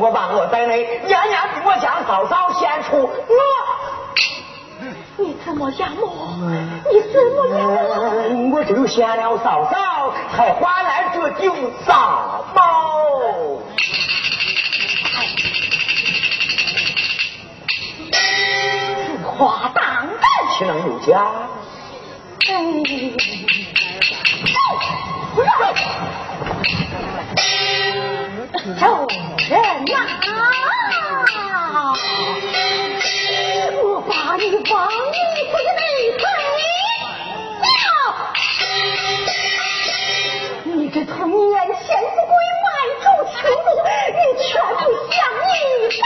我把我在内，娘娘逼我将嫂嫂献出我。你怎么样我？你怎么样？我只有献了嫂嫂，才换来这酒杂包。此话当然，岂能有假？哎，走！人呐！我把你往你府内推，你这从年前不归卖主求路，你全部向你当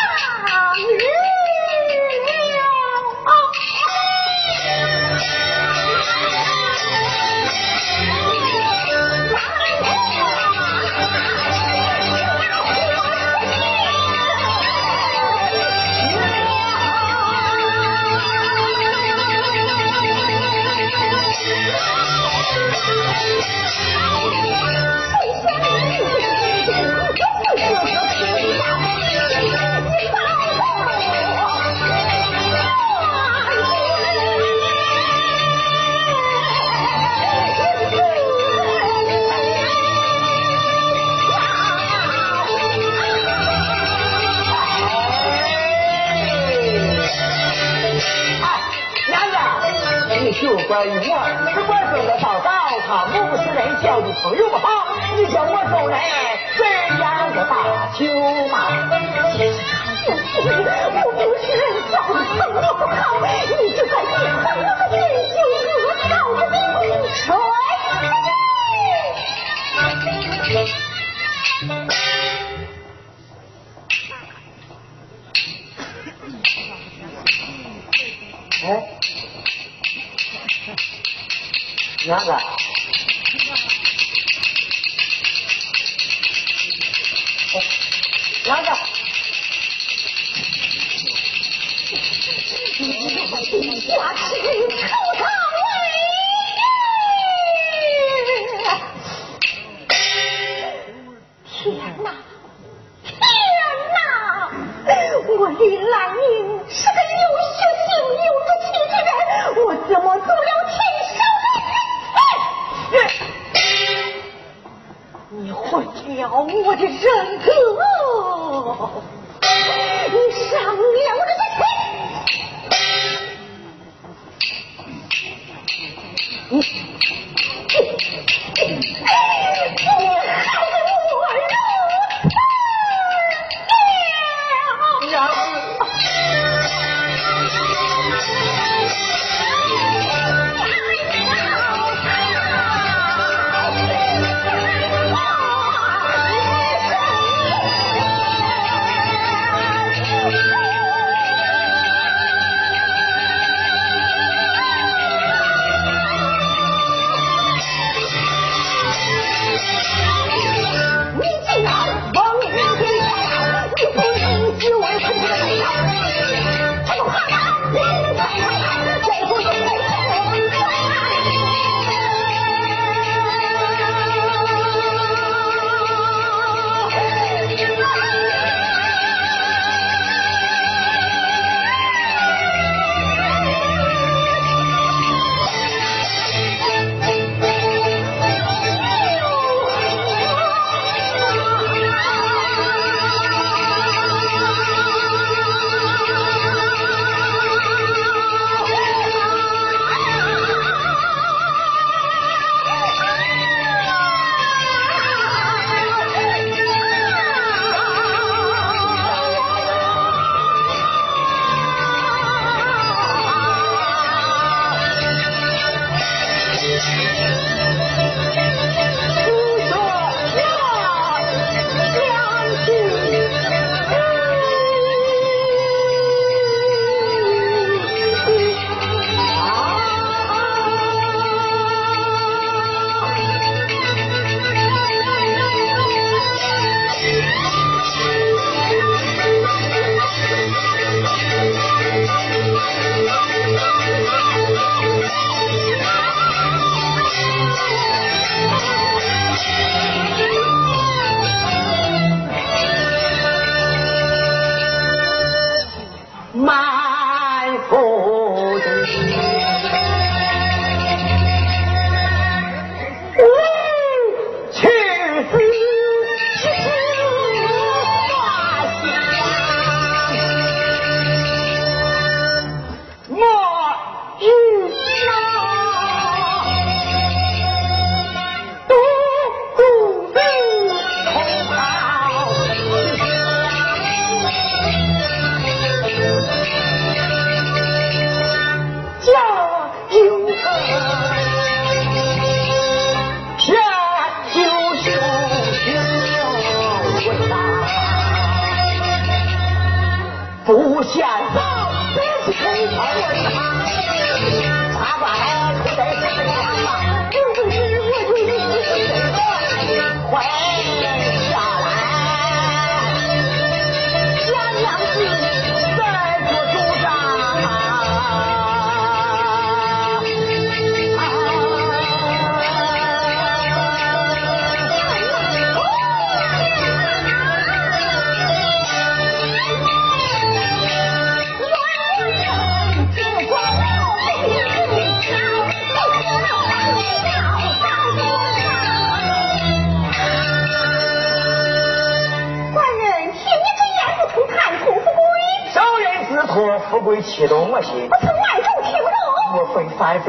关于我，是我生的嫂嫂，她母不是人，交的朋友不好。你叫我走人，这样个大秋嘛？我不是人，交的朋友不好，你就该去恨我个人就恶少的名谁？哎。娘子，娘子，我是臭草天哪，天哪！我李兰英是个有血性、有志气之人，我怎么做了你毁了我的人格，你伤了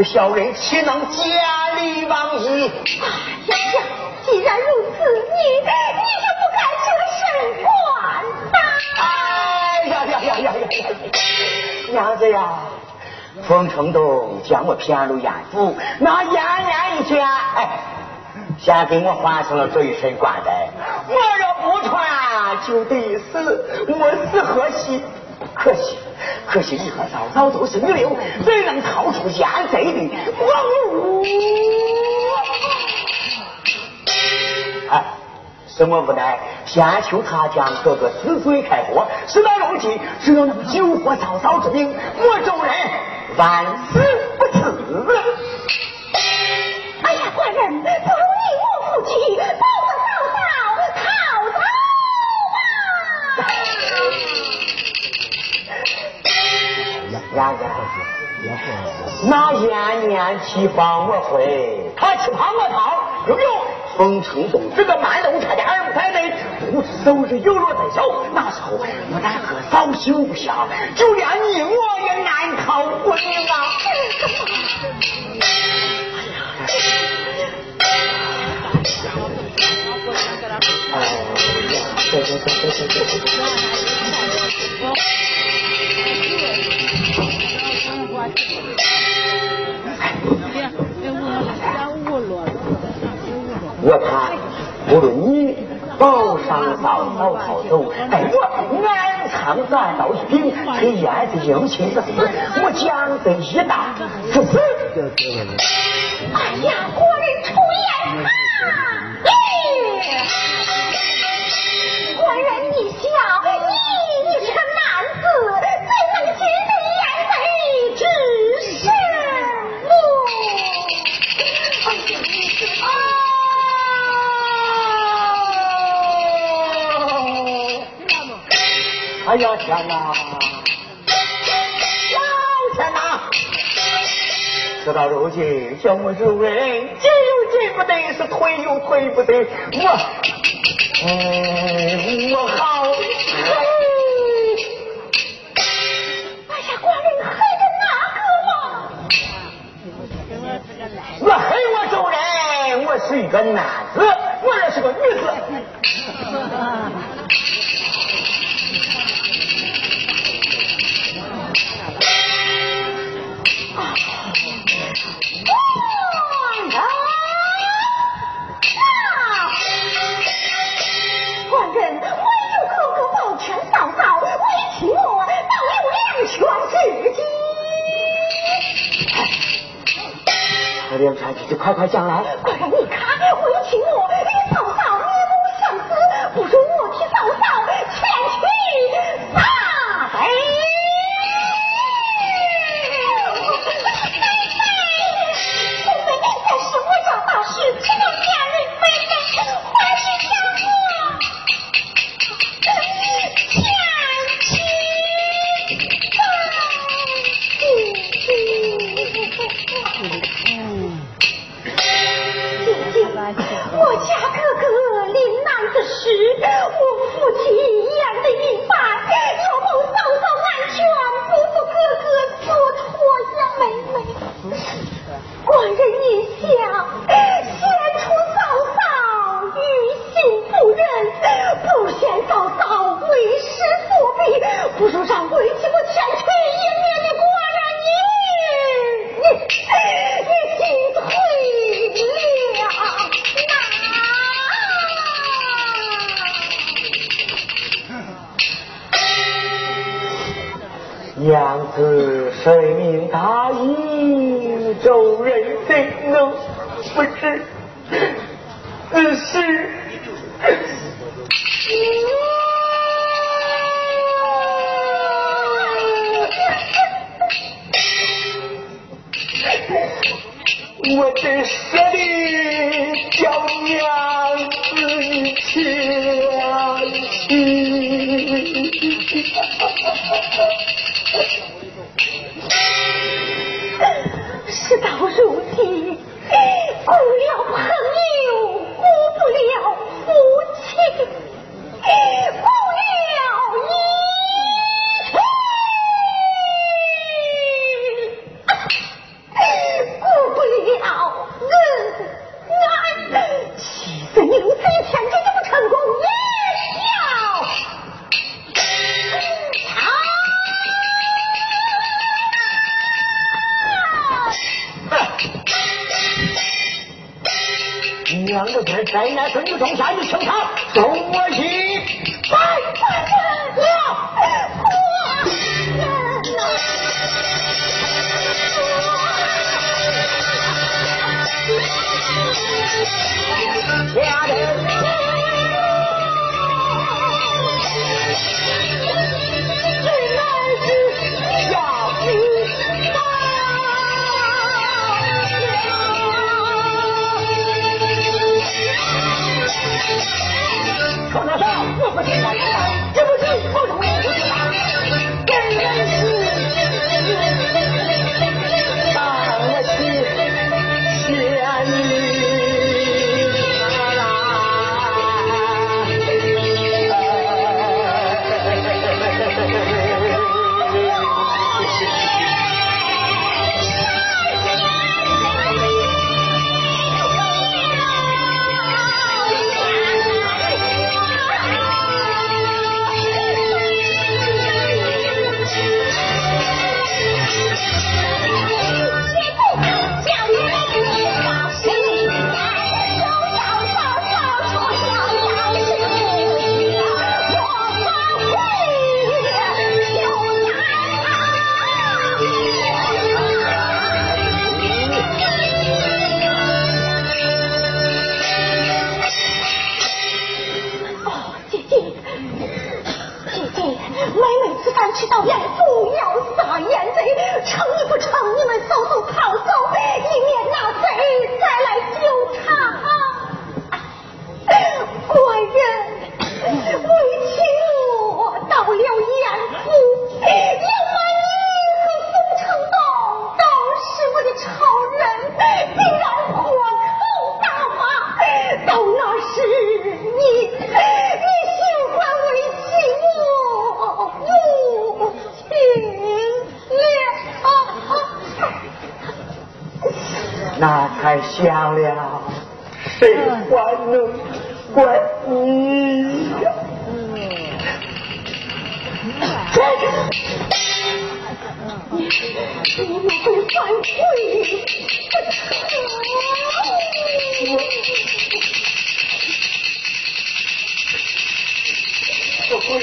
小人，岂能见利忘义？哎呀呀！既然如此，你你就不该这身官呐！哎呀呀呀呀呀！娘子呀，冯成东将我骗入眼府，那燕燕一见，哎，先给我换上了这一身官带。我若不穿，就得死，我死何惜？可惜。可惜你和嫂嫂都是女流，怎能逃出奸贼的王屋？哎，什么无奈？先求他将哥哥死罪开脱，事到如今，只要能救活嫂嫂之命，我众人万死不辞。哎呀，官人，那燕燕去帮我回，他去帮我逃，有没有？冯承东这个蛮龙，差点儿不太对，不知走日有落在手，那时候不但和嫂休不下，就连你我也难逃不命啊！哎呀，我看，不论你保上嫂嫂逃走，哎，我暗藏短刀一柄，黑燕子英雄之死，我将得一打不死。哎呀，国人出言啊！官人你笑，你你是个男子，怎能进入燕贼之事？哎呀天哪！老天哪！事到如今，叫我这人进又进不得，是退又退不得，我，哎，我好将来！Thank you. 妹妹此番吃到厌，不要撒盐贼，成与不成，你们走走跑走，以免那贼再来纠缠。啊。人为情我到了严府。那才香了。谁还能管你呀？嗯你不会反悔我不会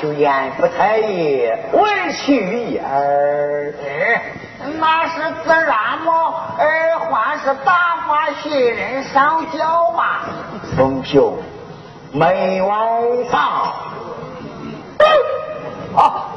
欢求言不太也，委屈一儿。那是自然么？二环是大发新人上轿嘛。风秀，门外上。好。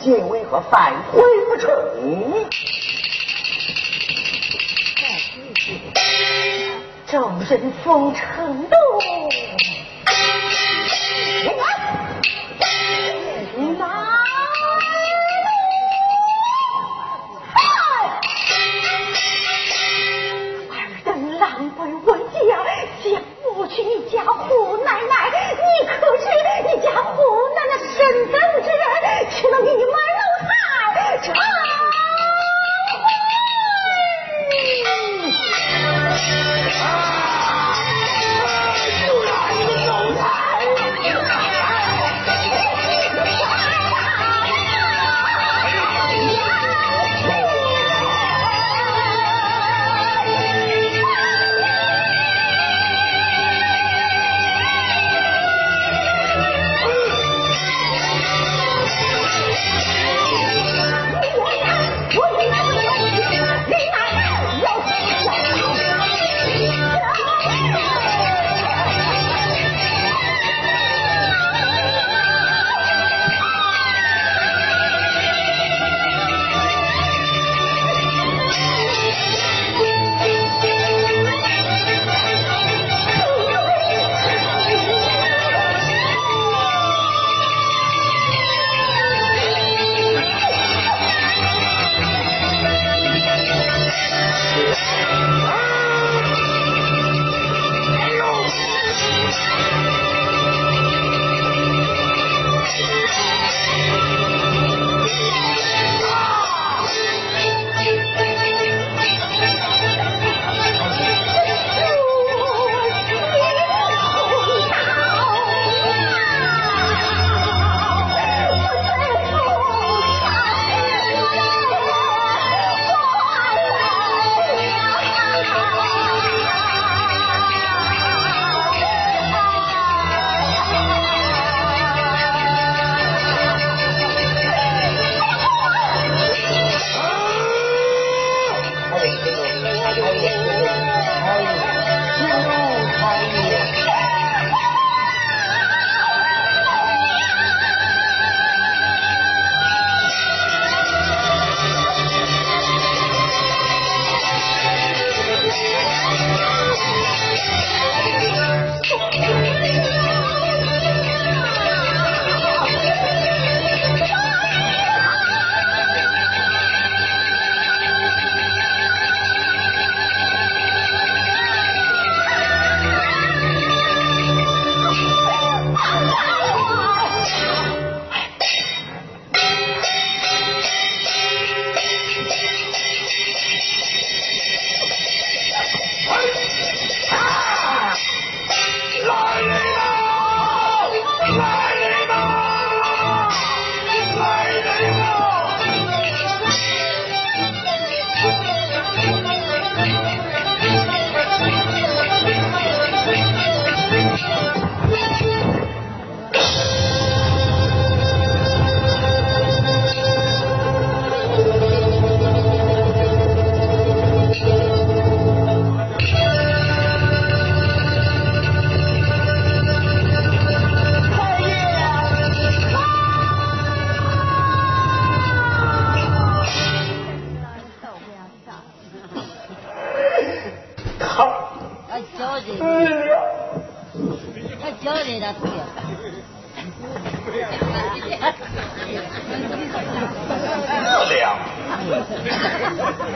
今为何反悔不成？众人奉承都。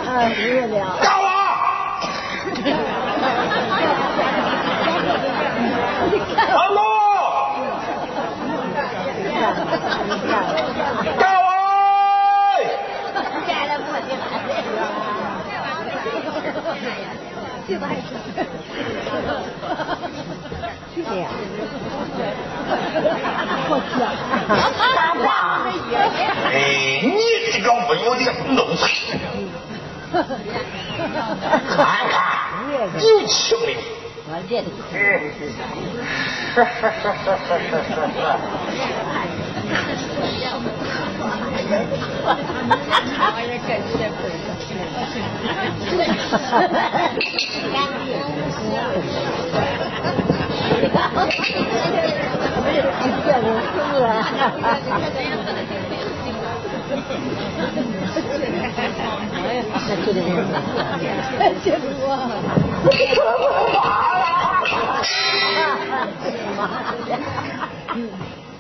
啊，热了。干娃。阿龙。干娃。这样。我讲。大爸。哎，你这个无有的奴才！看看，有情理。我这里。是是是是是是是。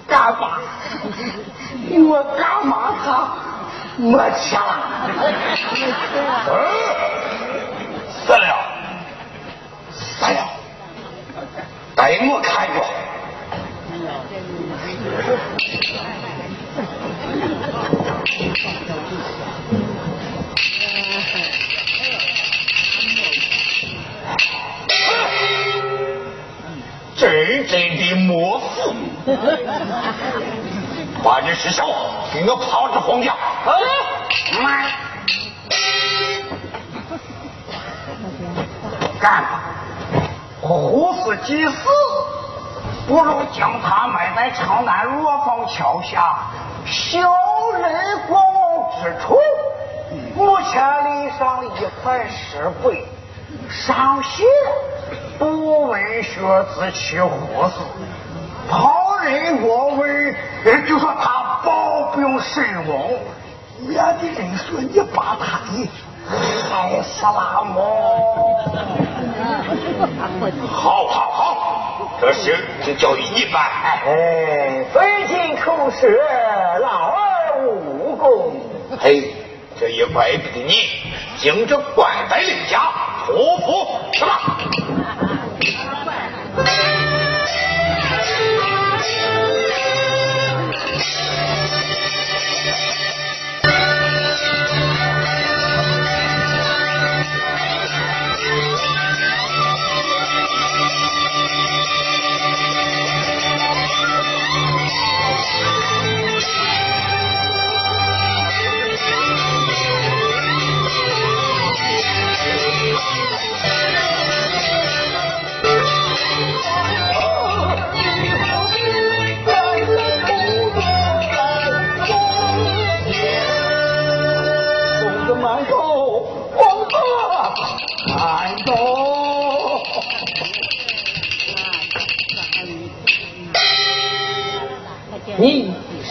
干嘛？我干嘛他没钱了？死了，死了，带我看过。真正的莫死，把这尸首给我抛至皇家。妈，干吧，虎死即死，不如将他埋在城南罗坊桥下小人过往之处。目前立上一块石碑，上写“不闻学自取虎死”。旁人过问，就说他保病身亡，免得人说你把他的害死了么？好，好，好，这事就交与你办。哎，费尽口舌，劳而无功。嘿，这也怪不得你，经着官带领家，托付是吧？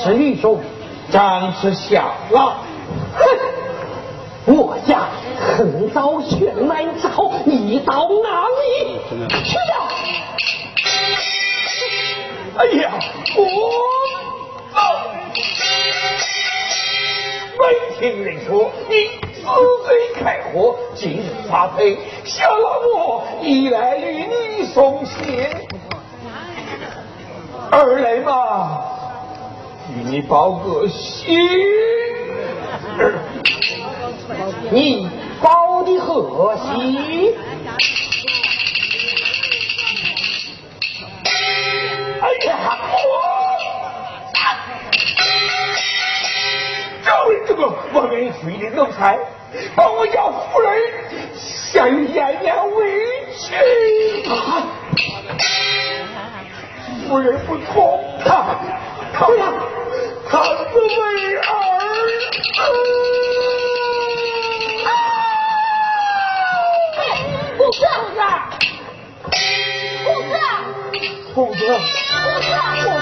是狱中，张之小了。哼，我家横刀悬来朝，你到哪里去了？哎呀，我走。闻听人说你死罪开火，今日发配，小老母一来与你送信，二来嘛与你报个喜。你报的何喜？哎呀，我。找人这个我给水的奴才，把我家夫人陷于炎炎委屈。夫人不从他，他呀，他是为儿。公子，公子，公子，公子，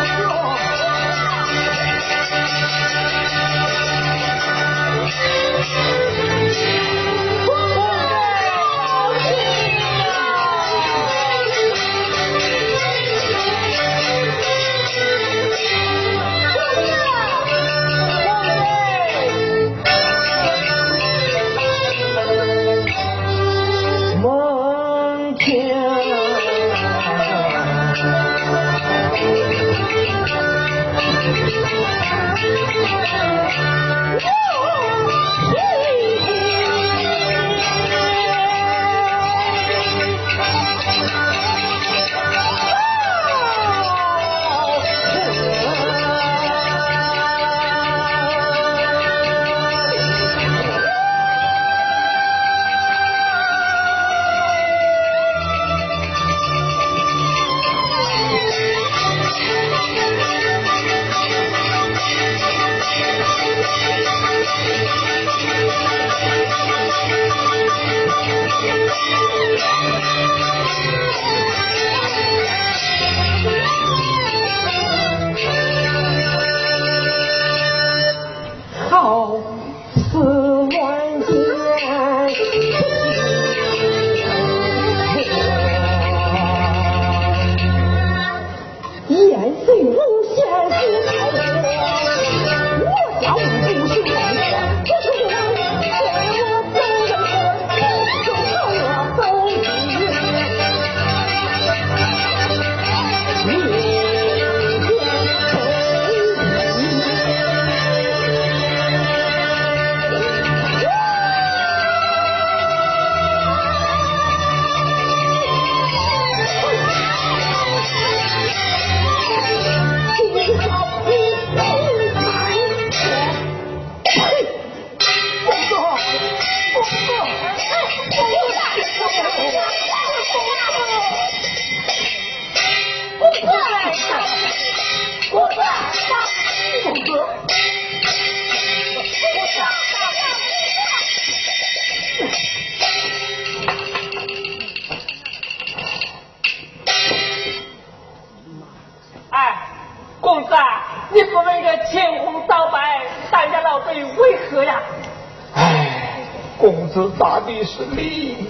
子打的是你，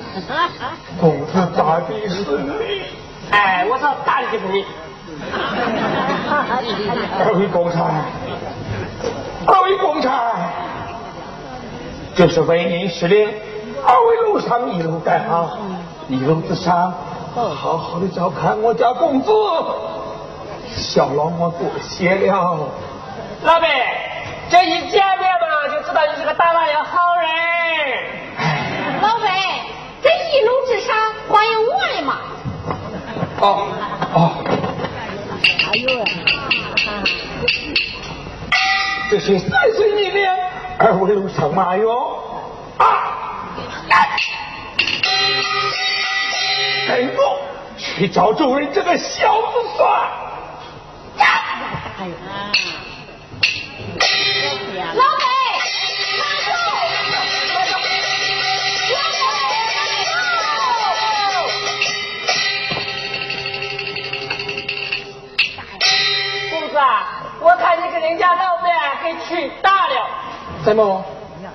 公子打的是你。哎，我说打的就是你。二位公差，二位公差，这是为您施令，二位路上一路带好，一路之上好好的照看我家公子。小老我多谢了。老板，这一见面嘛，就知道你是个大老爷好人。老板，这一路之上欢迎我的嘛。哦哦。哎呦！这是三岁你的二位路上马哟啊！跟我去找周人这个小子算。老人家老板给娶大了，怎么？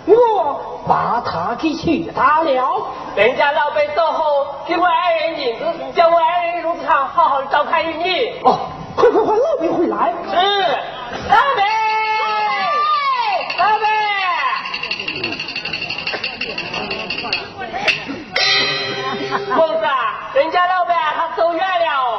我把他给娶大了，人家老板走后给我爱人银子，叫我爱人路子上好好的照看你。哦，快快快，老板回来！是，老板，老板，孟子，人家老板他走远了。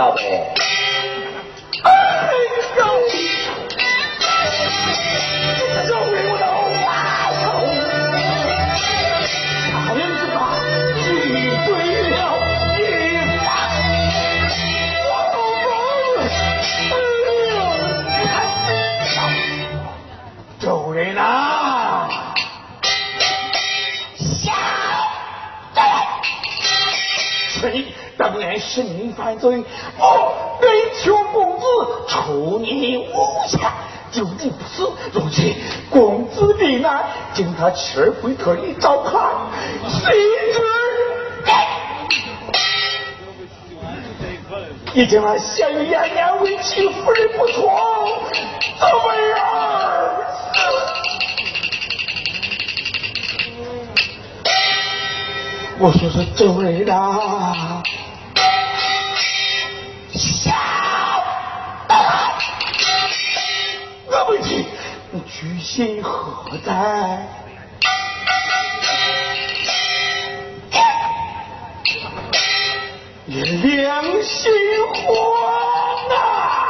老白，哎呦！是你犯罪，他妻儿回头一照看，谁知已经把县尉严严为妻夫人不错，怎么样？我说是周人呐。居心何在？良心慌啊！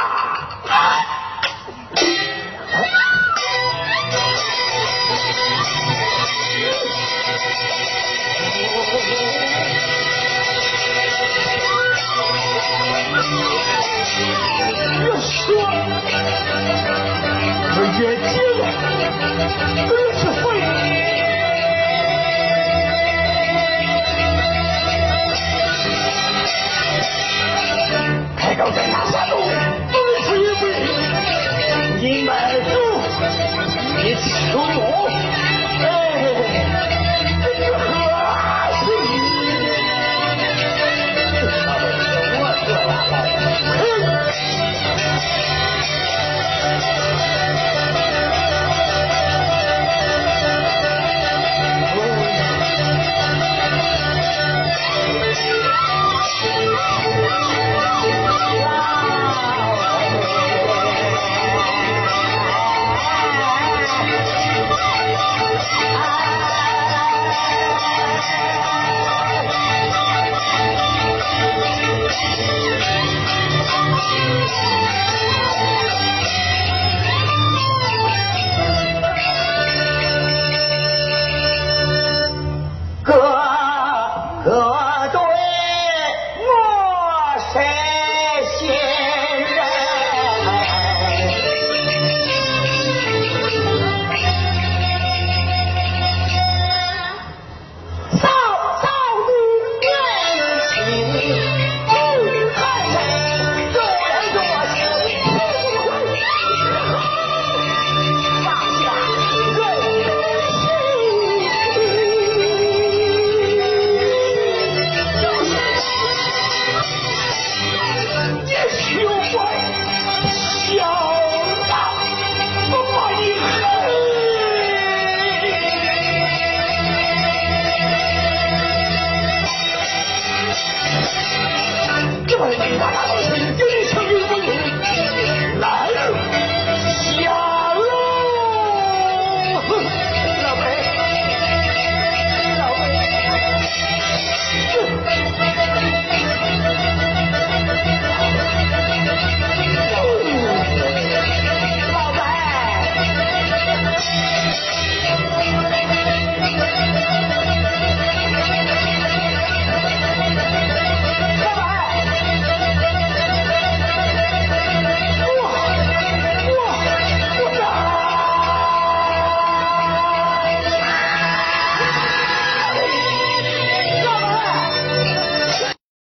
别说。越急了，越是会。开高在哪山路，本是一回。你卖主，你欺辱我，哎，